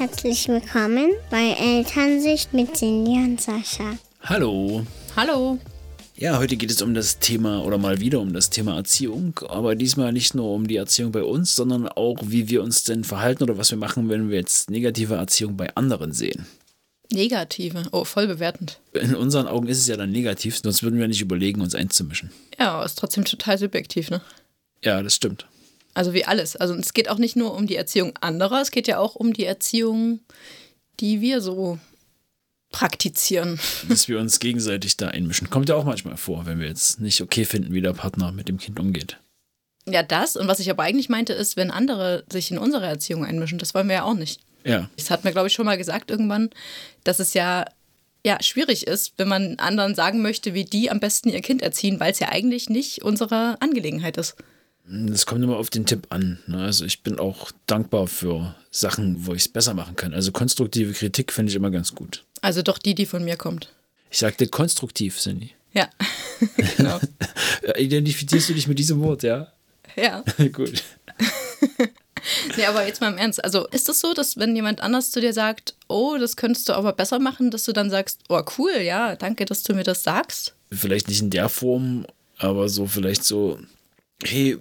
Herzlich willkommen bei Elternsicht mit Cindy und Sascha. Hallo. Hallo. Ja, heute geht es um das Thema oder mal wieder um das Thema Erziehung, aber diesmal nicht nur um die Erziehung bei uns, sondern auch, wie wir uns denn verhalten oder was wir machen, wenn wir jetzt negative Erziehung bei anderen sehen. Negative. Oh, voll bewertend. In unseren Augen ist es ja dann negativ, sonst würden wir nicht überlegen, uns einzumischen. Ja, aber ist trotzdem total subjektiv, ne? Ja, das stimmt. Also wie alles. Also es geht auch nicht nur um die Erziehung anderer, es geht ja auch um die Erziehung, die wir so praktizieren. Dass wir uns gegenseitig da einmischen. Kommt ja auch manchmal vor, wenn wir jetzt nicht okay finden, wie der Partner mit dem Kind umgeht. Ja, das. Und was ich aber eigentlich meinte, ist, wenn andere sich in unsere Erziehung einmischen, das wollen wir ja auch nicht. Ja. Das hat mir, glaube ich, schon mal gesagt irgendwann, dass es ja, ja schwierig ist, wenn man anderen sagen möchte, wie die am besten ihr Kind erziehen, weil es ja eigentlich nicht unsere Angelegenheit ist. Das kommt immer auf den Tipp an. Ne? Also ich bin auch dankbar für Sachen, wo ich es besser machen kann. Also konstruktive Kritik finde ich immer ganz gut. Also doch die, die von mir kommt. Ich sagte konstruktiv, Cindy. Ja, genau. Identifizierst du dich mit diesem Wort, ja? Ja. gut. Nee, aber jetzt mal im Ernst. Also ist es das so, dass wenn jemand anders zu dir sagt, oh, das könntest du aber besser machen, dass du dann sagst, oh cool, ja, danke, dass du mir das sagst? Vielleicht nicht in der Form, aber so vielleicht so, hey,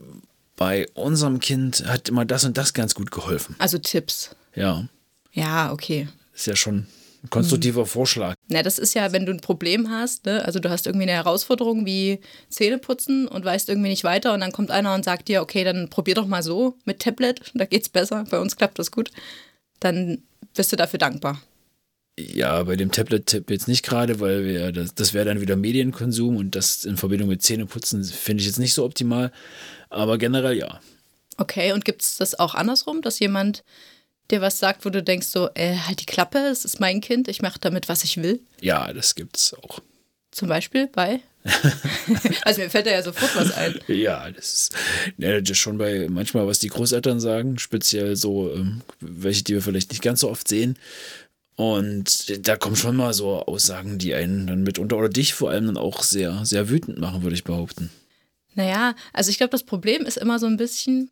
bei unserem Kind hat immer das und das ganz gut geholfen. Also Tipps. Ja, Ja, okay. ist ja schon ein konstruktiver Vorschlag. Na, das ist ja, wenn du ein Problem hast, ne? also du hast irgendwie eine Herausforderung wie Zähneputzen und weißt irgendwie nicht weiter und dann kommt einer und sagt dir, okay, dann probier doch mal so mit Tablet, da geht's besser, bei uns klappt das gut. Dann bist du dafür dankbar. Ja, bei dem Tablet-Tipp jetzt nicht gerade, weil wir, das, das wäre dann wieder Medienkonsum und das in Verbindung mit Zähneputzen finde ich jetzt nicht so optimal. Aber generell ja. Okay, und gibt's das auch andersrum, dass jemand dir was sagt, wo du denkst so, äh, halt die Klappe, es ist mein Kind, ich mache damit, was ich will? Ja, das gibt's auch. Zum Beispiel bei? also mir fällt da ja sofort was ein. Ja, das ist, ja, das ist schon bei manchmal, was die Großeltern sagen, speziell so, ähm, welche, die wir vielleicht nicht ganz so oft sehen. Und da kommen schon mal so Aussagen, die einen dann mitunter oder dich vor allem dann auch sehr, sehr wütend machen, würde ich behaupten. Naja, also ich glaube, das Problem ist immer so ein bisschen,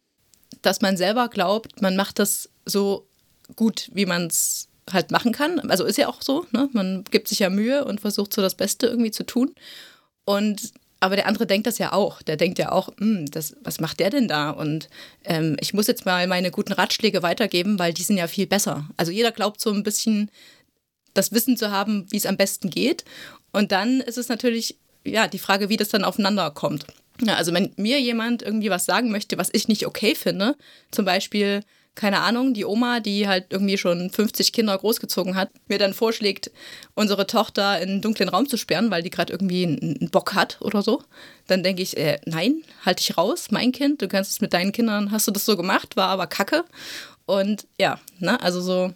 dass man selber glaubt, man macht das so gut, wie man es halt machen kann. Also ist ja auch so, ne? Man gibt sich ja Mühe und versucht so das Beste irgendwie zu tun. Und aber der andere denkt das ja auch. Der denkt ja auch, "Hm, das, was macht der denn da? Und ähm, ich muss jetzt mal meine guten Ratschläge weitergeben, weil die sind ja viel besser. Also jeder glaubt so ein bisschen, das Wissen zu haben, wie es am besten geht. Und dann ist es natürlich, ja, die Frage, wie das dann aufeinander kommt. Ja, also wenn mir jemand irgendwie was sagen möchte, was ich nicht okay finde, zum Beispiel, keine Ahnung, die Oma, die halt irgendwie schon 50 Kinder großgezogen hat, mir dann vorschlägt, unsere Tochter in einen dunklen Raum zu sperren, weil die gerade irgendwie einen Bock hat oder so, dann denke ich, äh, nein, halt dich raus, mein Kind, du kannst es mit deinen Kindern, hast du das so gemacht, war aber kacke. Und ja, ne, also so,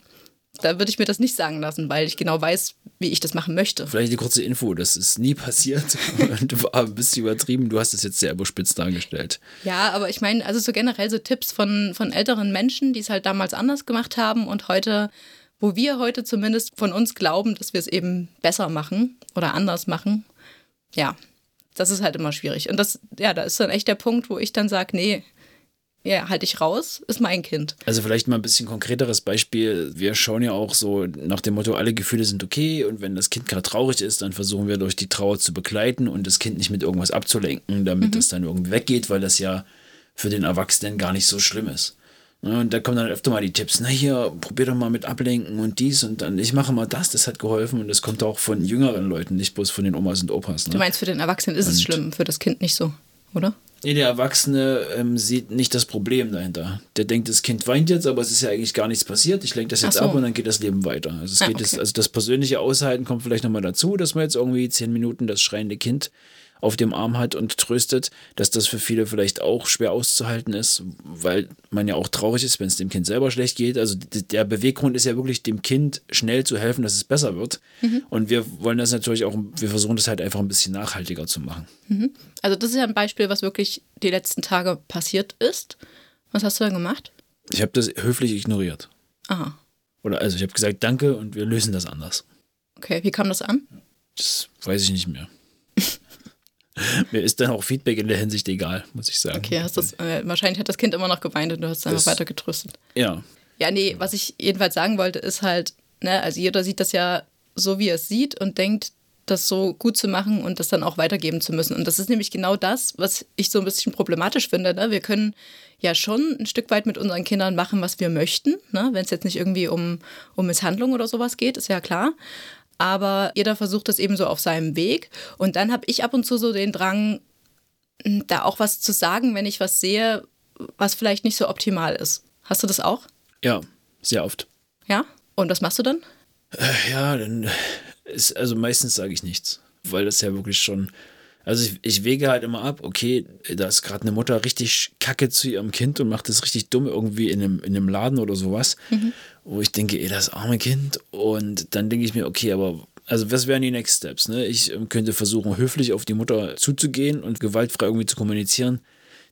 da würde ich mir das nicht sagen lassen, weil ich genau weiß, wie ich das machen möchte. Vielleicht eine kurze Info, das ist nie passiert und war ein bisschen übertrieben. Du hast es jetzt sehr überspitzt dargestellt. Ja, aber ich meine, also so generell so Tipps von, von älteren Menschen, die es halt damals anders gemacht haben und heute, wo wir heute zumindest von uns glauben, dass wir es eben besser machen oder anders machen. Ja, das ist halt immer schwierig. Und das, ja, da ist dann echt der Punkt, wo ich dann sage, nee, ja, halt ich raus, ist mein Kind. Also vielleicht mal ein bisschen konkreteres Beispiel. Wir schauen ja auch so nach dem Motto, alle Gefühle sind okay und wenn das Kind gerade traurig ist, dann versuchen wir durch die Trauer zu begleiten und das Kind nicht mit irgendwas abzulenken, damit es dann irgendwie weggeht, weil das ja für den Erwachsenen gar nicht so schlimm ist. Ne, Und da kommen dann öfter mal die Tipps, na hier, probier doch mal mit Ablenken und dies und dann, ich mache mal das, das hat geholfen und das kommt auch von jüngeren Leuten, nicht bloß von den Omas und Opas. Ne? Du meinst, für den Erwachsenen ist es Und- schlimm, für das Kind nicht so, oder? Nee, der Erwachsene ähm, sieht nicht das Problem dahinter. Der denkt, das Kind weint jetzt, aber es ist ja eigentlich gar nichts passiert. Ich lenke das jetzt so. ab und dann geht das Leben weiter. Also, es Ah, geht okay. jetzt, also das persönliche Aushalten kommt vielleicht nochmal dazu, dass man jetzt irgendwie zehn Minuten das schreiende Kind auf dem Arm hat und tröstet, dass das für viele vielleicht auch schwer auszuhalten ist, weil man ja auch traurig ist, wenn es dem Kind selber schlecht geht. Also der Beweggrund ist ja wirklich, dem Kind schnell zu helfen, dass es besser wird. Mhm. Und wir wollen das natürlich auch, wir versuchen das halt einfach ein bisschen nachhaltiger zu machen. Also das ist ja ein Beispiel, was wirklich die letzten Tage passiert ist. Was hast du dann gemacht? Ich habe das höflich ignoriert. Aha, Oder also ich habe gesagt, danke und wir lösen das anders. okay. Wie kam das an? Das weiß ich nicht mehr. Mir ist dann auch Feedback in der Hinsicht egal, muss ich sagen. Okay, hast das, äh, wahrscheinlich hat das Kind immer noch geweint und du hast es einfach Das- weiter getröstet. Ja. Ja, nee, was ich jedenfalls sagen wollte, ist halt, ne, also jeder sieht das ja so, wie er es sieht und denkt, das so gut zu machen und das dann auch weitergeben zu müssen. Und das ist nämlich genau das, was ich so ein bisschen problematisch finde. Ne? Wir können ja schon ein Stück weit mit unseren Kindern machen, was wir möchten, ne? wenn es jetzt nicht irgendwie um, um Misshandlung oder sowas geht, ist ja klar. Aber jeder versucht das eben so auf seinem Weg. Und dann habe ich ab und zu so den Drang, da auch was zu sagen, wenn ich was sehe, was vielleicht nicht so optimal ist. Hast du das auch? Ja, sehr oft. Ja? Und was machst du dann? Äh, ja, dann ist, also meistens sage ich nichts, weil das ja wirklich schon. Also ich, ich wege halt immer ab, okay, da ist gerade eine Mutter richtig kacke zu ihrem Kind und macht das richtig dumm irgendwie in einem, in einem Laden oder sowas, mhm. wo ich denke, ey, das arme Kind. Und dann denke ich mir, okay, aber also was wären die Next Steps? Ne? Ich ähm, könnte versuchen, höflich auf die Mutter zuzugehen und gewaltfrei irgendwie zu kommunizieren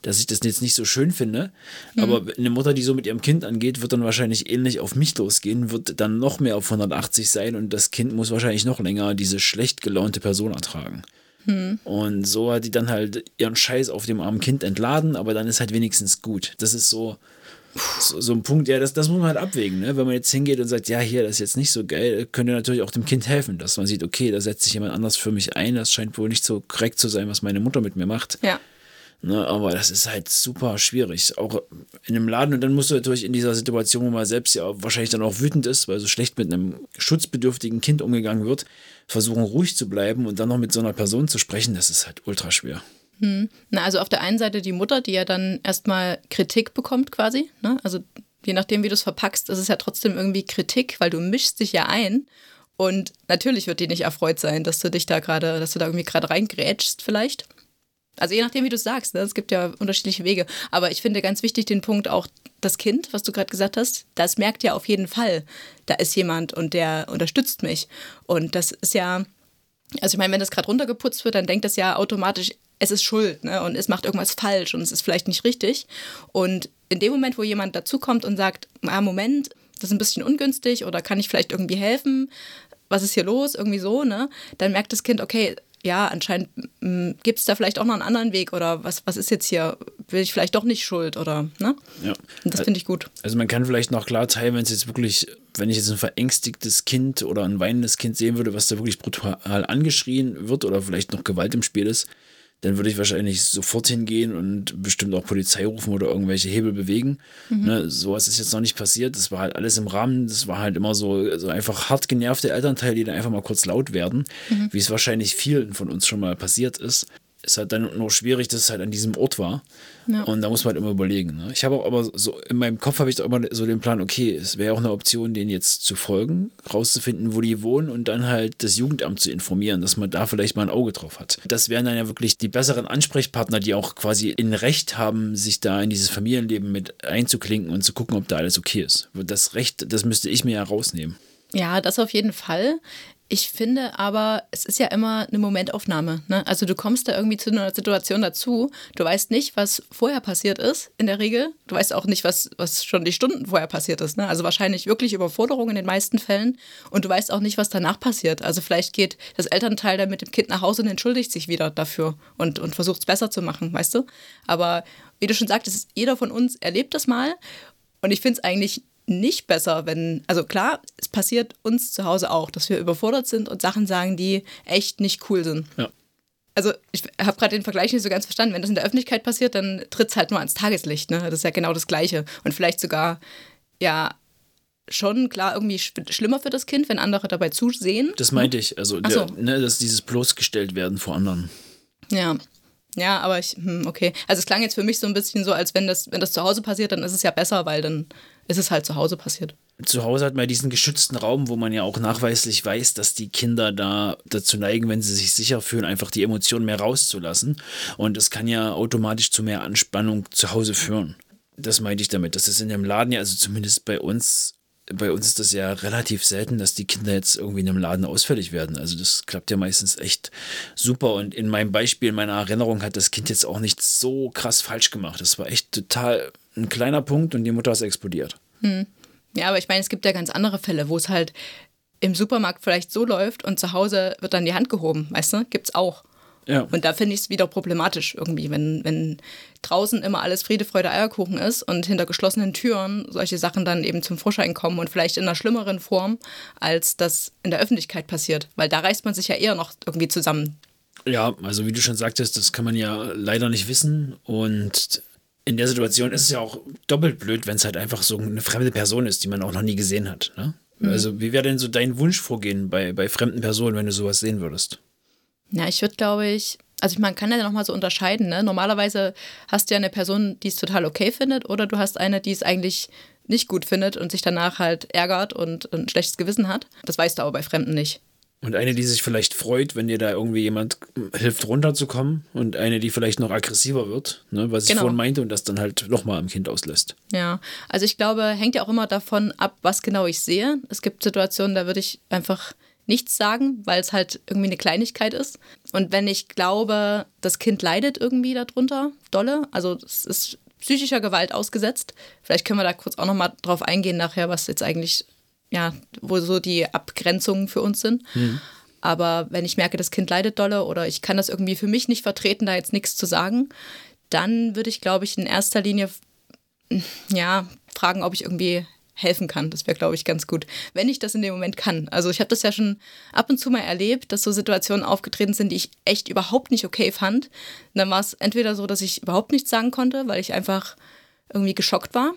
dass ich das jetzt nicht so schön finde. Mhm. Aber eine Mutter, die so mit ihrem Kind angeht, wird dann wahrscheinlich ähnlich auf mich losgehen, wird dann noch mehr auf 180 sein und das Kind muss wahrscheinlich noch länger diese schlecht gelaunte Person ertragen. Mhm. Und so hat die dann halt ihren Scheiß auf dem armen Kind entladen, aber dann ist halt wenigstens gut. Das ist so, so, so, ein Punkt, ja, das, das muss man halt abwägen, ne? Wenn man jetzt hingeht und sagt, ja, hier, das ist jetzt nicht so geil, könnte natürlich auch dem Kind helfen, dass man sieht, okay, da setzt sich jemand anders für mich ein, das scheint wohl nicht so korrekt zu sein, was meine Mutter mit mir macht. Ja. Ne, aber das ist halt super schwierig. Auch in einem Laden und dann musst du natürlich in dieser Situation, wo man selbst ja wahrscheinlich dann auch wütend ist, weil so schlecht mit einem schutzbedürftigen Kind umgegangen wird, versuchen ruhig zu bleiben und dann noch mit so einer Person zu sprechen, das ist halt ultra schwer. Hm. Na, also auf der einen Seite die Mutter, die ja dann erstmal Kritik bekommt quasi. Ne? Also je nachdem, wie du es verpackst, ist es ja trotzdem irgendwie Kritik, weil du mischst dich ja ein. Und natürlich wird die nicht erfreut sein, dass du dich da gerade, dass du da irgendwie gerade reingrätschst vielleicht. Also je nachdem, wie du es sagst, ne? es gibt ja unterschiedliche Wege. Aber ich finde ganz wichtig den Punkt auch, das Kind, was du gerade gesagt hast, das merkt ja auf jeden Fall, da ist jemand und der unterstützt mich. Und das ist ja, also ich meine, wenn das gerade runtergeputzt wird, dann denkt das ja automatisch, es ist schuld ne? und es macht irgendwas falsch und es ist vielleicht nicht richtig. Und in dem Moment, wo jemand dazukommt und sagt, ah, Moment, das ist ein bisschen ungünstig oder kann ich vielleicht irgendwie helfen, was ist hier los, irgendwie so, ne? Dann merkt das Kind, okay, ja, anscheinend mm, gibt es da vielleicht auch noch einen anderen Weg oder was, was ist jetzt hier, bin ich vielleicht doch nicht schuld oder, ne? Ja. Und das finde ich gut. Also man kann vielleicht noch klar teilen, wenn es jetzt wirklich, wenn ich jetzt ein verängstigtes Kind oder ein weinendes Kind sehen würde, was da wirklich brutal angeschrien wird oder vielleicht noch Gewalt im Spiel ist, dann würde ich wahrscheinlich sofort hingehen und bestimmt auch Polizei rufen oder irgendwelche Hebel bewegen. Mhm. Ne, sowas ist jetzt noch nicht passiert. Das war halt alles im Rahmen. Das war halt immer so, so einfach hart genervte Elternteile, die dann einfach mal kurz laut werden, mhm. wie es wahrscheinlich vielen von uns schon mal passiert ist ist halt dann nur schwierig, dass es halt an diesem Ort war. Ja. Und da muss man halt immer überlegen. Ne? Ich habe auch aber so, in meinem Kopf habe ich immer so den Plan, okay, es wäre auch eine Option, denen jetzt zu folgen, rauszufinden, wo die wohnen und dann halt das Jugendamt zu informieren, dass man da vielleicht mal ein Auge drauf hat. Das wären dann ja wirklich die besseren Ansprechpartner, die auch quasi in Recht haben, sich da in dieses Familienleben mit einzuklinken und zu gucken, ob da alles okay ist. Das Recht, das müsste ich mir ja rausnehmen. Ja, das auf jeden Fall. Ich finde aber, es ist ja immer eine Momentaufnahme. Ne? Also du kommst da irgendwie zu einer Situation dazu, du weißt nicht, was vorher passiert ist, in der Regel. Du weißt auch nicht, was, was schon die Stunden vorher passiert ist. Ne? Also wahrscheinlich wirklich Überforderung in den meisten Fällen. Und du weißt auch nicht, was danach passiert. Also vielleicht geht das Elternteil dann mit dem Kind nach Hause und entschuldigt sich wieder dafür und, und versucht es besser zu machen, weißt du? Aber wie du schon sagtest, jeder von uns erlebt das mal. Und ich finde es eigentlich nicht besser, wenn, also klar, es passiert uns zu Hause auch, dass wir überfordert sind und Sachen sagen, die echt nicht cool sind. Ja. Also ich habe gerade den Vergleich nicht so ganz verstanden. Wenn das in der Öffentlichkeit passiert, dann tritt es halt nur ans Tageslicht. Ne? Das ist ja genau das Gleiche. Und vielleicht sogar, ja, schon klar irgendwie schlimmer für das Kind, wenn andere dabei zusehen. Das meinte ich. Also, der, so. ne, dass dieses bloßgestellt werden vor anderen. Ja. Ja, aber ich, hm, okay. Also es klang jetzt für mich so ein bisschen so, als wenn das, wenn das zu Hause passiert, dann ist es ja besser, weil dann ist es halt zu Hause passiert. Zu Hause hat man diesen geschützten Raum, wo man ja auch nachweislich weiß, dass die Kinder da dazu neigen, wenn sie sich sicher fühlen, einfach die Emotionen mehr rauszulassen. Und das kann ja automatisch zu mehr Anspannung zu Hause führen. Das meinte ich damit. Das ist in dem Laden ja, also zumindest bei uns, bei uns ist das ja relativ selten, dass die Kinder jetzt irgendwie in einem Laden ausfällig werden. Also das klappt ja meistens echt super. Und in meinem Beispiel, in meiner Erinnerung, hat das Kind jetzt auch nicht so krass falsch gemacht. Das war echt total ein kleiner Punkt und die Mutter ist explodiert. Hm. Ja, aber ich meine, es gibt ja ganz andere Fälle, wo es halt im Supermarkt vielleicht so läuft und zu Hause wird dann die Hand gehoben, weißt du? Gibt's auch. Ja. Und da finde ich es wieder problematisch irgendwie, wenn, wenn draußen immer alles Friede, Freude, Eierkuchen ist und hinter geschlossenen Türen solche Sachen dann eben zum Vorschein kommen und vielleicht in einer schlimmeren Form, als das in der Öffentlichkeit passiert. Weil da reißt man sich ja eher noch irgendwie zusammen. Ja, also wie du schon sagtest, das kann man ja leider nicht wissen. Und in der Situation ist es ja auch doppelt blöd, wenn es halt einfach so eine fremde Person ist, die man auch noch nie gesehen hat. Ne? Also wie wäre denn so dein Wunsch vorgehen bei, bei fremden Personen, wenn du sowas sehen würdest? Ja, ich würde, glaube ich, also man kann ja nochmal so unterscheiden. Ne? Normalerweise hast du ja eine Person, die es total okay findet, oder du hast eine, die es eigentlich nicht gut findet und sich danach halt ärgert und ein schlechtes Gewissen hat. Das weißt du aber bei Fremden nicht. Und eine, die sich vielleicht freut, wenn dir da irgendwie jemand hilft, runterzukommen. Und eine, die vielleicht noch aggressiver wird, ne? was ich Genau. vorhin meinte, und das dann halt nochmal am Kind auslässt. Ja, also ich glaube, hängt ja auch immer davon ab, was genau ich sehe. Es gibt Situationen, da würde ich einfach nichts sagen, weil es halt irgendwie eine Kleinigkeit ist. Und wenn ich glaube, das Kind leidet irgendwie darunter, dolle, also es ist psychischer Gewalt ausgesetzt. Vielleicht können wir da kurz auch nochmal drauf eingehen nachher, was jetzt eigentlich, ja, wo so die Abgrenzungen für uns sind. Aber wenn ich merke, das Kind leidet dolle oder ich kann das irgendwie für mich nicht vertreten, da jetzt nichts zu sagen, dann würde ich, glaube ich, in erster Linie ja, fragen, ob ich irgendwie helfen kann. Das wäre, glaube ich, ganz gut, wenn ich das in dem Moment kann. Also ich habe das ja schon ab und zu mal erlebt, dass so Situationen aufgetreten sind, die ich echt überhaupt nicht okay fand. Und dann war es entweder so, dass ich überhaupt nichts sagen konnte, weil ich einfach irgendwie geschockt war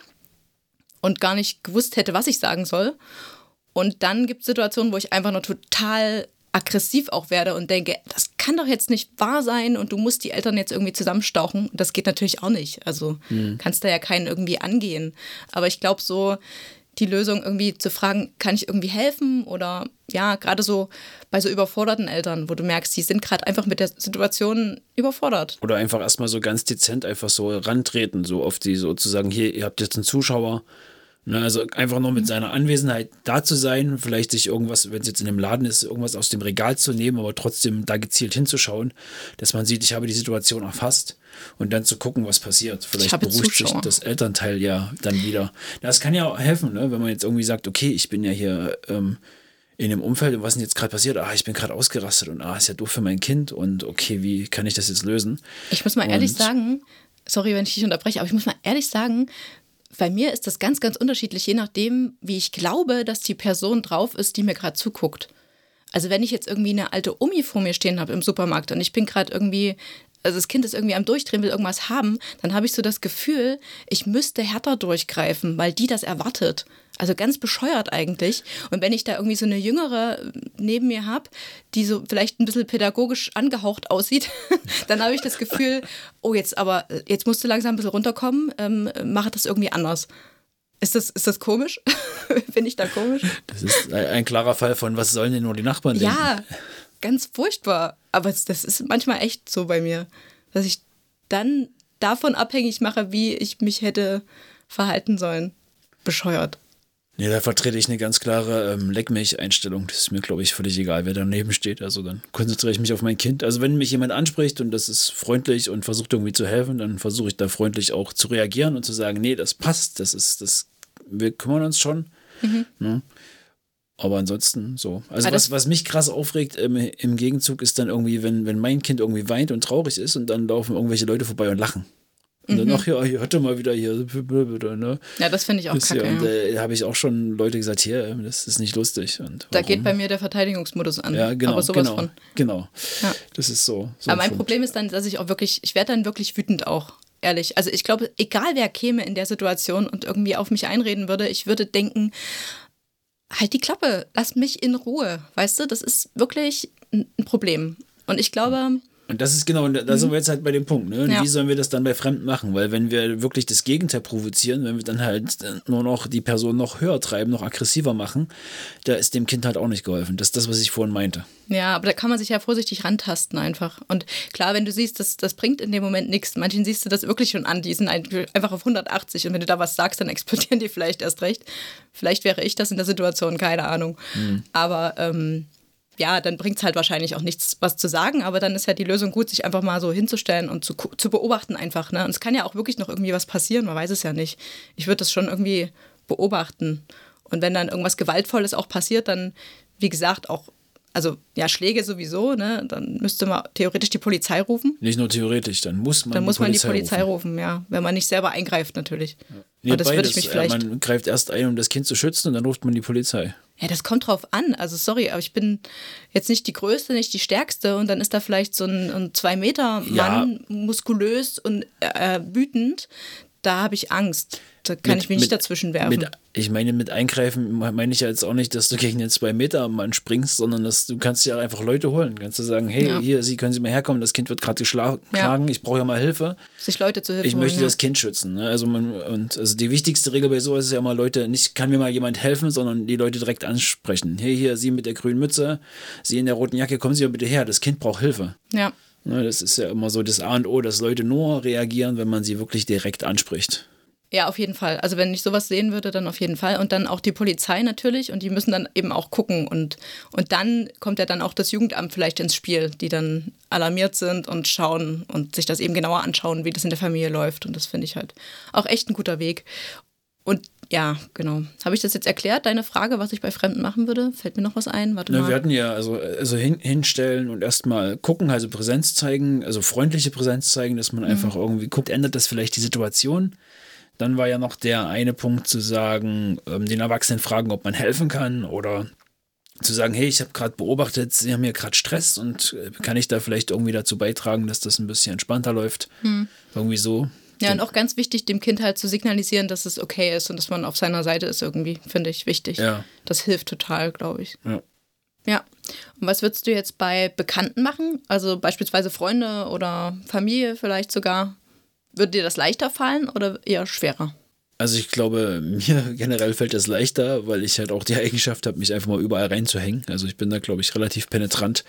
und gar nicht gewusst hätte, was ich sagen soll. Und dann gibt es Situationen, wo ich einfach nur total aggressiv auch werde und denke, das kann doch jetzt nicht wahr sein und du musst die Eltern jetzt irgendwie zusammenstauchen. Das geht natürlich auch nicht. Also kannst da ja keinen irgendwie angehen. Aber ich glaube so, die Lösung irgendwie zu fragen, kann ich irgendwie helfen? Oder ja, gerade so bei so überforderten Eltern, wo du merkst, die sind gerade einfach mit der Situation überfordert. Oder einfach erstmal so ganz dezent einfach so rantreten, so auf die sozusagen, hier, ihr habt jetzt einen Zuschauer. Ne, also einfach nur mit seiner Anwesenheit da zu sein, vielleicht sich irgendwas, wenn es jetzt in einem Laden ist, irgendwas aus dem Regal zu nehmen, aber trotzdem da gezielt hinzuschauen, dass man sieht, ich habe die Situation erfasst und dann zu gucken, was passiert. Vielleicht beruhigt sich das Elternteil ja dann wieder. Das kann ja auch helfen, ne? wenn man jetzt irgendwie sagt, okay, ich bin ja hier ähm, in einem Umfeld und was ist denn jetzt gerade passiert? Ah, ich bin gerade ausgerastet und ah, ist ja doof für mein Kind und okay, wie kann ich das jetzt lösen? Ich muss mal ehrlich Und- sagen, sorry, wenn ich dich unterbreche, aber ich muss mal ehrlich sagen, bei mir ist das ganz, ganz unterschiedlich, je nachdem, wie ich glaube, dass die Person drauf ist, die mir gerade zuguckt. Also wenn ich jetzt irgendwie eine alte Omi vor mir stehen habe im Supermarkt und ich bin gerade irgendwie, also das Kind ist irgendwie am Durchdrehen, will irgendwas haben, dann habe ich so das Gefühl, ich müsste härter durchgreifen, weil die das erwartet. Also ganz bescheuert eigentlich. Und wenn ich da irgendwie so eine Jüngere neben mir habe, die so vielleicht ein bisschen pädagogisch angehaucht aussieht, dann habe ich das Gefühl, oh jetzt aber, jetzt musst du langsam ein bisschen runterkommen, ähm, mach das irgendwie anders. Ist das, ist das komisch? Bin ich da komisch? Das ist ein, klarer Fall von, was sollen denn nur die Nachbarn denken? Ja, ganz furchtbar. Aber das ist manchmal echt so bei mir, dass ich dann davon abhängig mache, wie ich mich hätte verhalten sollen. Bescheuert. Nee, da vertrete ich eine ganz klare ähm, Leckmilch-Einstellung. Das ist mir, glaube ich, völlig egal, wer daneben steht. Also dann konzentriere ich mich auf mein Kind. Also wenn mich jemand anspricht und das ist freundlich und versucht irgendwie zu helfen, dann versuche ich da freundlich auch zu reagieren und zu sagen, nee, das passt, das ist, das, wir kümmern uns schon. Ne? Aber ansonsten so. Also was, was mich krass aufregt im, im Gegenzug ist dann irgendwie, wenn, wenn mein Kind irgendwie weint und traurig ist und dann laufen irgendwelche Leute vorbei und lachen. Und dann, ach ja, hier, hört doch mal wieder hier, ne? Ja, das finde ich auch Ist kacke. ja, und äh, habe ich auch schon Leute gesagt, hier, das ist nicht lustig. Und Da warum? geht bei mir der Verteidigungsmodus an. ja, genau, aber sowas genau, von. genau. Ja. Das ist so. so Aber mein ein Problem ist dann, dass ich auch wirklich, ich werde dann wirklich wütend auch, ehrlich. Also ich glaube, egal wer käme in der Situation und irgendwie auf mich einreden würde, ich würde denken, halt die Klappe, lass mich in Ruhe. Weißt du, das ist wirklich ein Problem. Und ich glaube, Und das ist genau, und da sind wir jetzt halt bei dem Punkt. Ne? Mhm. Ja. Wie sollen wir das dann bei Fremden machen? Weil wenn wir wirklich das Gegenteil provozieren, wenn wir dann halt äh, nur noch die Person noch höher treiben, noch aggressiver machen, da ist dem Kind halt auch nicht geholfen. Das ist das, was ich vorhin meinte. ja, aber da kann man sich ja vorsichtig rantasten einfach. Und klar, wenn du siehst, das, das bringt in dem Moment nichts. Manchen siehst du das wirklich schon an, die sind ein- einfach auf 180 und wenn du da was sagst, dann explodieren die vielleicht erst recht. Vielleicht wäre ich das in der Situation, keine Ahnung. Aber ähm, ja, dann bringt es halt wahrscheinlich auch nichts, was zu sagen, aber dann ist ja die Lösung gut, sich einfach mal so hinzustellen und zu, zu beobachten einfach. Ne? Und es kann ja auch wirklich noch irgendwie was passieren, man weiß es ja nicht. Ich würde das schon irgendwie beobachten. Und wenn dann irgendwas Gewaltvolles auch passiert, dann, wie gesagt, auch also ja, Schläge sowieso, ne? Dann müsste man theoretisch die Polizei rufen. Nicht nur theoretisch, dann muss man Dann die muss man die Polizei rufen. rufen, ja. Wenn man nicht selber eingreift, natürlich. Nee, Aber das würde ich mich Äh, vielleicht. Man greift erst ein, um das Kind zu schützen und dann ruft man die Polizei. Ja, das kommt drauf an. Also sorry, aber ich bin jetzt nicht die Größte, nicht die Stärkste und dann ist da vielleicht so ein, ein zwei Meter Mann, muskulös und äh, wütend. Da habe ich Angst. Da kann Mit- ich mich nicht mit- dazwischen werfen. Mit, ich meine, mit Eingreifen meine ich ja jetzt auch nicht, dass du gegen den zwei Meter Mann springst, sondern dass du kannst ja einfach Leute holen. Kannst du sagen, hey, Ja. hier, Sie können Sie mal herkommen, das Kind wird gerade geschlagen, Ja. ich brauche ja mal Hilfe. Sich Leute zu Hilfe Ich möchte holen, das Kind schützen. Ne? Also, man, und, also die wichtigste Regel bei sowas ist ja immer Leute, nicht kann mir mal jemand helfen, sondern die Leute direkt ansprechen. Hey, hier, Sie mit der grünen Mütze, Sie in der roten Jacke, kommen Sie mal bitte her, das Kind braucht Hilfe. ja. Ne, das ist ja immer so das A und O, dass Leute nur reagieren, wenn man sie wirklich direkt anspricht. Ja, auf jeden Fall. Also wenn ich sowas sehen würde, dann auf jeden Fall. Und dann auch die Polizei natürlich. Und die müssen dann eben auch gucken. Und, und dann kommt ja dann auch das Jugendamt vielleicht ins Spiel, die dann alarmiert sind und schauen und sich das eben genauer anschauen, wie das in der Familie läuft. Und das finde ich halt auch echt ein guter Weg. Und ja, genau. Habe ich das jetzt erklärt, deine Frage, was ich bei Fremden machen würde? Fällt mir noch was ein? Warte Ne, mal. wir hatten ja also, also hin, hinstellen und erstmal gucken, also Präsenz zeigen, also freundliche Präsenz zeigen, dass man einfach irgendwie guckt, ändert das vielleicht die Situation. Dann war ja noch der eine Punkt zu sagen, ähm, den Erwachsenen fragen, ob man helfen kann oder zu sagen, hey, ich habe gerade beobachtet, sie haben hier gerade Stress und äh, kann ich da vielleicht irgendwie dazu beitragen, dass das ein bisschen entspannter läuft? Irgendwie so. Ja, und auch ganz wichtig, dem Kind halt zu signalisieren, dass es okay ist und dass man auf seiner Seite ist irgendwie, finde ich wichtig. Ja. Das hilft total, glaube ich. Ja. Ja. Und was würdest du jetzt bei Bekannten machen? Also beispielsweise Freunde oder Familie vielleicht sogar? Würde dir das leichter fallen oder eher schwerer? Also ich glaube, mir generell fällt das leichter, weil ich halt auch die Eigenschaft habe, mich einfach mal überall reinzuhängen. Also ich bin da, glaube ich, relativ penetrant,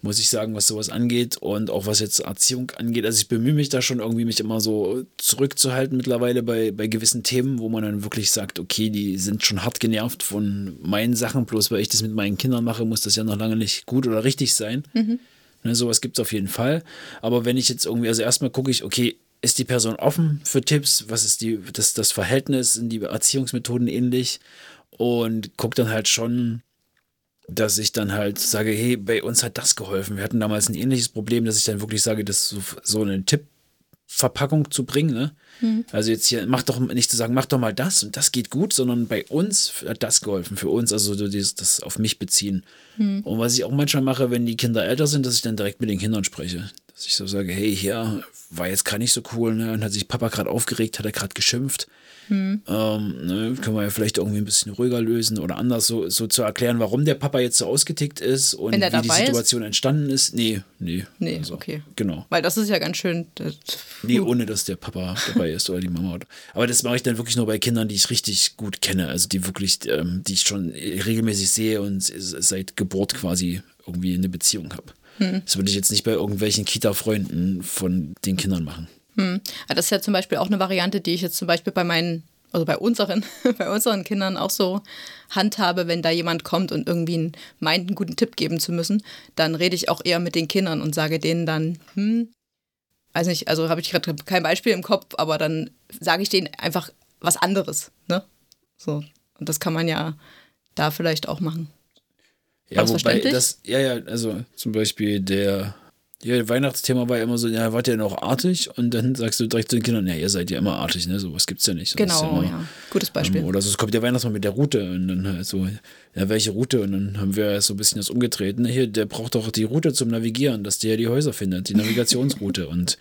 muss ich sagen, was sowas angeht und auch was jetzt Erziehung angeht. Also ich bemühe mich da schon irgendwie, mich immer so zurückzuhalten mittlerweile bei, bei gewissen Themen, wo man dann wirklich sagt, okay, die sind schon hart genervt von meinen Sachen, bloß weil ich das mit meinen Kindern mache, muss das ja noch lange nicht gut oder richtig sein. Ne, sowas gibt es auf jeden Fall. Aber wenn ich jetzt irgendwie, also erstmal gucke ich, okay, ist die Person offen für Tipps? Was ist die, das, das Verhältnis? Sind die Erziehungsmethoden ähnlich? Und gucke dann halt schon, dass ich dann halt sage, hey, bei uns hat das geholfen. Wir hatten damals ein ähnliches Problem, dass ich dann wirklich sage, das so, so eine Tippverpackung zu bringen. Ne? Also jetzt hier, mach doch nicht zu sagen, mach doch mal das und das geht gut, sondern bei uns hat das geholfen. Für uns, also so dieses, das auf mich beziehen. Und was ich auch manchmal mache, wenn die Kinder älter sind, dass ich dann direkt mit den Kindern spreche. Dass ich so sage, hey, hier war jetzt gerade nicht so cool, ne? Und hat sich Papa gerade aufgeregt, hat er gerade geschimpft. Ähm, ne, können wir ja vielleicht irgendwie ein bisschen ruhiger lösen oder anders so, so zu erklären, warum der Papa jetzt so ausgetickt ist und wie die dabei ist? Situation entstanden ist. Nee, nee. Nee, Also, okay. Genau. Weil das ist ja ganz schön. Das, Nee, ohne dass der Papa dabei ist oder die Mama. Aber das mache ich dann wirklich nur bei Kindern, die ich richtig gut kenne. Also die wirklich, ähm, die ich schon regelmäßig sehe und seit Geburt quasi irgendwie eine Beziehung habe. Das würde ich jetzt nicht bei irgendwelchen Kita-Freunden von den Kindern machen. Ja, das ist ja zum Beispiel auch eine Variante, die ich jetzt zum Beispiel bei meinen, also bei unseren, bei unseren Kindern auch so handhabe, wenn da jemand kommt und irgendwie einen, meint, einen guten Tipp geben zu müssen, dann rede ich auch eher mit den Kindern und sage denen dann, hm, weiß nicht, also habe ich gerade kein Beispiel im Kopf, aber dann sage ich denen einfach was anderes, ne? So. Und das kann man ja da vielleicht auch machen. Ja, wobei das, ja, ja, also zum Beispiel der, ja, Weihnachtsthema war ja immer so, ja, wart ihr noch artig? Und dann sagst du direkt zu den Kindern, ja, ihr seid ja immer artig, ne? Sowas gibt's ja nicht. Genau, immer, ja. Gutes Beispiel. Ähm, oder so, es kommt der Weihnachtsmann mit der Route und dann halt so, ja, welche Route? Und dann haben wir so ein bisschen das umgedreht. Ne, hier, der braucht doch die Route zum Navigieren, dass der die Häuser findet, die Navigationsroute. und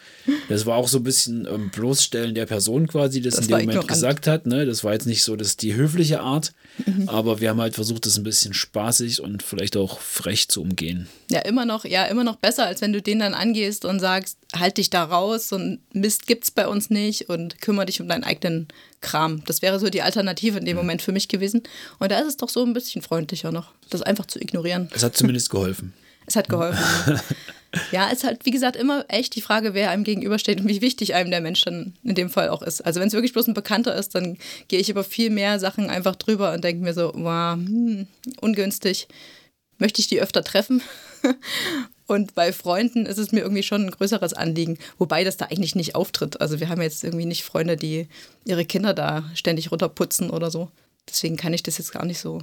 das war auch so ein bisschen ähm, bloßstellen der Person quasi, die das, Das in dem Moment ignorant. gesagt hat. Ne? Das war jetzt nicht so das die höfliche Art, Mhm. aber wir haben halt versucht, das ein bisschen spaßig und vielleicht auch frech zu umgehen. Ja, immer noch, ja, immer noch besser, als wenn du den dann angehst und sagst, halt dich da raus und Mist gibt's bei uns nicht und kümmere dich um deinen eigenen Kram. Das wäre so die Alternative in dem Moment für mich gewesen. Und da ist es doch so ein bisschen freundlicher noch, das einfach zu ignorieren. Es hat zumindest geholfen. Es hat geholfen. ja, es ist halt, wie gesagt, immer echt die Frage, wer einem gegenübersteht und wie wichtig einem der Mensch dann in dem Fall auch ist. Also wenn es wirklich bloß ein Bekannter ist, dann gehe ich über viel mehr Sachen einfach drüber und denke mir so, wow, hm, ungünstig. Möchte ich die öfter treffen? Und bei Freunden ist es mir irgendwie schon ein größeres Anliegen, wobei das da eigentlich nicht auftritt. Also wir haben jetzt irgendwie nicht Freunde, die ihre Kinder da ständig runterputzen oder so. Deswegen kann ich das jetzt gar nicht so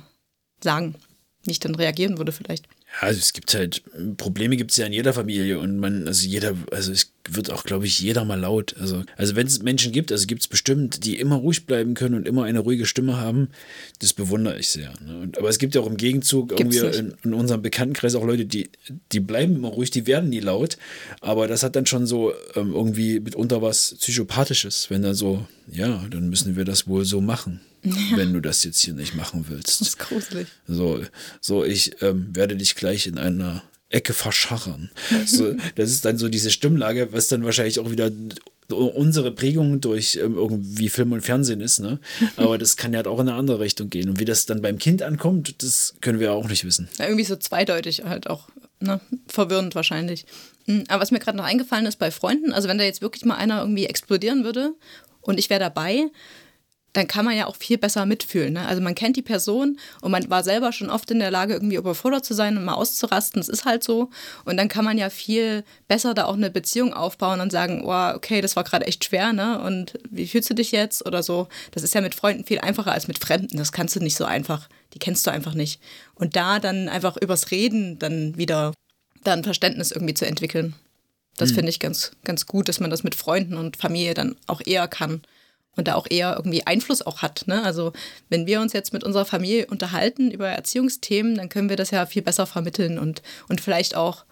sagen, wie ich dann reagieren würde vielleicht. Ja, also es gibt halt, Probleme gibt es ja in jeder Familie und man, also jeder, also es wird auch, glaube ich, jeder mal laut. Also, also wenn es Menschen gibt, also gibt es bestimmt, die immer ruhig bleiben können und immer eine ruhige Stimme haben, das bewundere ich sehr. Ne? Und, aber es gibt ja auch im Gegenzug irgendwie in, in, unserem Bekanntenkreis auch Leute, die, die bleiben immer ruhig, die werden nie laut. Aber das hat dann schon so ähm, irgendwie mitunter was Psychopathisches, wenn da so, ja, dann müssen wir das wohl so machen. Ja. wenn du das jetzt hier nicht machen willst. Das ist gruselig. So, so ich ähm, werde dich gleich in einer Ecke verscharren. So, das ist dann so diese Stimmlage, was dann wahrscheinlich auch wieder unsere Prägung durch ähm, irgendwie Film und Fernsehen ist, ne? Aber das kann ja halt auch in eine andere Richtung gehen. Und wie das dann beim Kind ankommt, das können wir auch nicht wissen. Ja, irgendwie so zweideutig halt auch, ne? Verwirrend wahrscheinlich. Hm, aber was mir gerade noch eingefallen ist bei Freunden, also wenn da jetzt wirklich mal einer irgendwie explodieren würde und ich wäre dabei, dann kann man ja auch viel besser mitfühlen. Ne? Also man kennt die Person und man war selber schon oft in der Lage, irgendwie überfordert zu sein und mal auszurasten. Das ist halt so. Und dann kann man ja viel besser da auch eine Beziehung aufbauen und sagen, oh, okay, das war gerade echt schwer, ne? Und wie fühlst du dich jetzt? Oder so. Das ist ja mit Freunden viel einfacher als mit Fremden. Das kannst du nicht so einfach. Die kennst du einfach nicht. Und da dann einfach übers Reden dann wieder dann Verständnis irgendwie zu entwickeln. Das mhm. finde ich ganz, ganz gut, dass man das mit Freunden und Familie dann auch eher kann und da auch eher irgendwie Einfluss auch hat. Ne? Also wenn wir uns jetzt mit unserer Familie unterhalten über Erziehungsthemen, dann können wir das ja viel besser vermitteln und, und vielleicht auch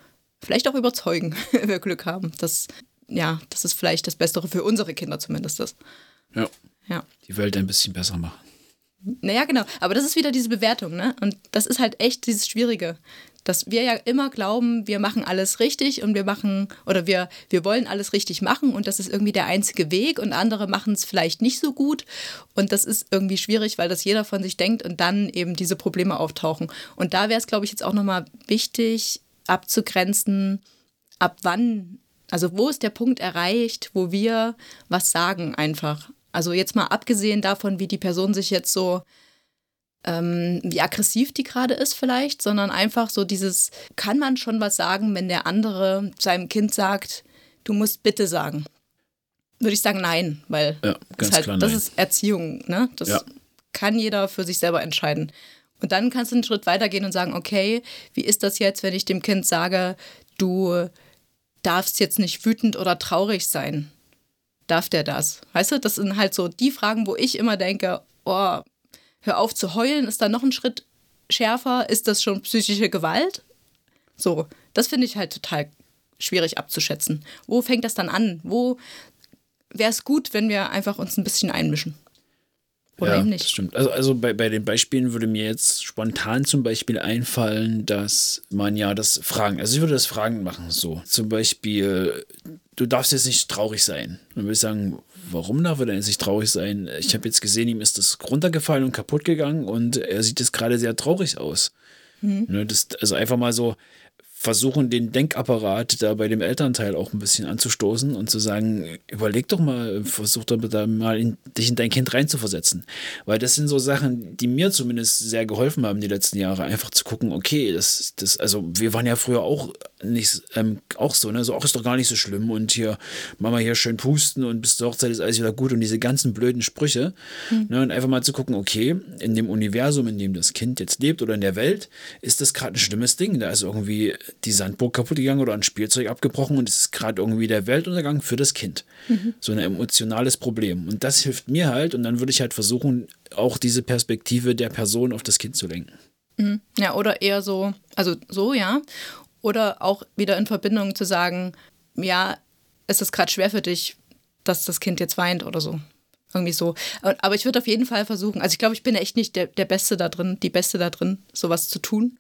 vielleicht auch überzeugen, wenn wir Glück haben. dass ja, das ist vielleicht das Bessere für unsere Kinder zumindest ist. Ja. ja. Die Welt ein bisschen besser machen. Naja, genau. Aber das ist wieder diese Bewertung, ne? Und das ist halt echt dieses Schwierige dass wir ja immer glauben, wir machen alles richtig und wir machen oder wir, wir wollen alles richtig machen und das ist irgendwie der einzige Weg und andere machen es vielleicht nicht so gut und das ist irgendwie schwierig, weil das jeder von sich denkt und dann eben diese Probleme auftauchen. Und da wäre es, glaube ich, jetzt auch nochmal wichtig abzugrenzen, ab wann, also wo ist der Punkt erreicht, wo wir was sagen einfach. Also jetzt mal abgesehen davon, wie die Person sich jetzt so ähm, wie aggressiv die gerade ist vielleicht, sondern einfach so dieses, kann man schon was sagen, wenn der andere seinem Kind sagt, du musst bitte sagen? Würde ich sagen, nein, weil ja, das, ist halt, das ist Erziehung. Ne? Das ja. kann jeder für sich selber entscheiden. Und dann kannst du einen Schritt weitergehen und sagen, okay, wie ist das jetzt, wenn ich dem Kind sage, du darfst jetzt nicht wütend oder traurig sein? Darf der das? Weißt du, das sind halt so die Fragen, wo ich immer denke, oh, hör auf zu heulen, ist da noch ein Schritt schärfer, ist das schon psychische Gewalt? So, das finde ich halt total schwierig abzuschätzen. Wo fängt das dann an? Wo wäre es gut, wenn wir einfach uns ein bisschen einmischen? Oder ja, eben nicht. Das stimmt. Also, also bei, bei den Beispielen würde mir jetzt spontan zum Beispiel einfallen, dass man ja das Fragen, also ich würde das Fragen machen, so. Zum Beispiel, du darfst jetzt nicht traurig sein. Dann würde ich sagen, warum darf er denn jetzt nicht traurig sein? Ich habe jetzt gesehen, ihm ist das runtergefallen und kaputt gegangen und er sieht jetzt gerade sehr traurig aus. Mhm. Das, also einfach mal so, versuchen, den Denkapparat da bei dem Elternteil auch ein bisschen anzustoßen und zu sagen, überleg doch mal, versuch doch da mal in, dich in dein Kind reinzuversetzen. Weil das sind so Sachen, die mir zumindest sehr geholfen haben die letzten Jahre, einfach zu gucken, okay, das, das, also wir waren ja früher auch nicht, ähm, auch so, ne, so auch ist doch gar nicht so schlimm und hier, Mama hier schön pusten und bis zur Hochzeit ist alles wieder gut und diese ganzen blöden Sprüche. Mhm. Ne, und einfach mal zu gucken, okay, in dem Universum, in dem das Kind jetzt lebt oder in der Welt, ist das gerade ein schlimmes Ding. Da ist irgendwie die Sandburg kaputt gegangen oder ein Spielzeug abgebrochen und es ist gerade irgendwie der Weltuntergang für das Kind. Mhm. So ein emotionales Problem. Und das hilft mir halt und dann würde ich halt versuchen, auch diese Perspektive der Person auf das Kind zu lenken. Mhm. Ja, oder eher so, also so, ja. Oder auch wieder in Verbindung zu sagen, ja, es ist gerade schwer für dich, dass das Kind jetzt weint oder so. Irgendwie so. Aber ich würde auf jeden Fall versuchen, also ich glaube, ich bin echt nicht der, der Beste da drin, die Beste da drin, sowas zu tun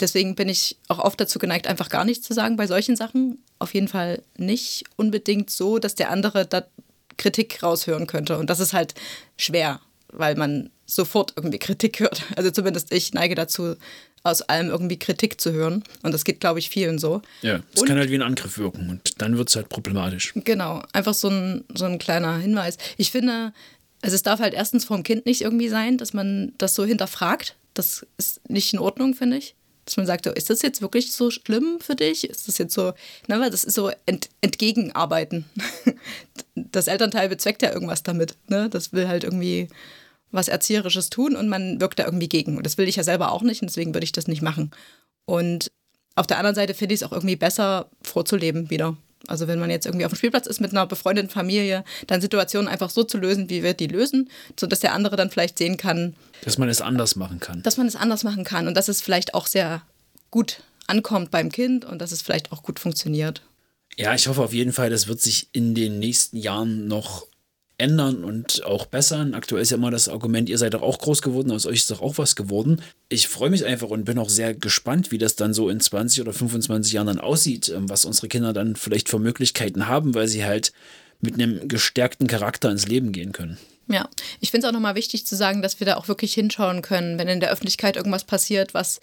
deswegen bin ich auch oft dazu geneigt, einfach gar nichts zu sagen bei solchen Sachen. Auf jeden Fall nicht unbedingt so, dass der andere da Kritik raushören könnte. Und das ist halt schwer, weil man sofort irgendwie Kritik hört. Also zumindest ich neige dazu, aus allem irgendwie Kritik zu hören. Und das geht, glaube ich, vielen so. Ja, es kann halt wie ein Angriff wirken und dann wird es halt problematisch. Genau, einfach so ein, so ein kleiner Hinweis. Ich finde, also es darf halt erstens vom Kind nicht irgendwie sein, dass man das so hinterfragt. Das ist nicht in Ordnung, finde ich dass man sagt, oh, ist das jetzt wirklich so schlimm für dich? Ist das jetzt so, na, weil das ist so ent, entgegenarbeiten. Das Elternteil bezweckt ja irgendwas damit. Ne? Das will halt irgendwie was Erzieherisches tun und man wirkt da irgendwie gegen. Und das will ich ja selber auch nicht und deswegen würde ich das nicht machen. Und auf der anderen Seite finde ich es auch irgendwie besser, vorzuleben wieder. Also wenn man jetzt irgendwie auf dem Spielplatz ist mit einer befreundeten Familie, dann Situationen einfach so zu lösen, wie wir die lösen, sodass der andere dann vielleicht sehen kann. Dass man es anders machen kann. Dass man es anders machen kann und dass es vielleicht auch sehr gut ankommt beim Kind und dass es vielleicht auch gut funktioniert. Ja, ich hoffe auf jeden Fall, das wird sich in den nächsten Jahren noch ändern und auch bessern. Aktuell ist ja immer das Argument, ihr seid doch auch groß geworden, aus euch ist doch auch was geworden. Ich freue mich einfach und bin auch sehr gespannt, wie das dann so in 20 oder 25 Jahren dann aussieht, ähm, was unsere Kinder dann vielleicht für Möglichkeiten haben, weil sie halt mit einem gestärkten Charakter ins Leben gehen können. Ja, ich finde es auch nochmal wichtig zu sagen, dass wir da auch wirklich hinschauen können, wenn in der Öffentlichkeit irgendwas passiert, was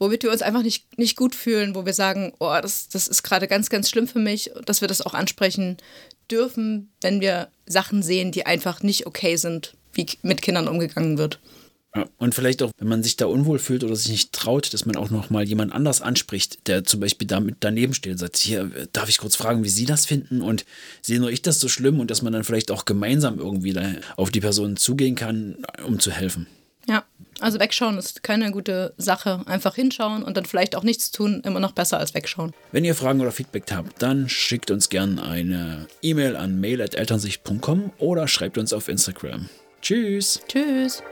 womit wir uns einfach nicht, nicht gut fühlen, wo wir sagen, oh, das, das ist gerade ganz, ganz schlimm für mich, dass wir das auch ansprechen dürfen, wenn wir Sachen sehen, die einfach nicht okay sind, wie mit Kindern umgegangen wird. Und vielleicht auch, wenn man sich da unwohl fühlt oder sich nicht traut, dass man auch noch mal jemand anders anspricht, der zum Beispiel damit daneben steht und sagt, hier, darf ich kurz fragen, wie Sie das finden und sehe nur ich das so schlimm und dass man dann vielleicht auch gemeinsam irgendwie auf die Person zugehen kann, um zu helfen. Ja, also wegschauen ist keine gute Sache. Einfach hinschauen und dann vielleicht auch nichts tun, immer noch besser als wegschauen. Wenn ihr Fragen oder Feedback habt, dann schickt uns gerne eine E-Mail an mail.elternsicht.com oder schreibt uns auf Instagram. Tschüss. Tschüss.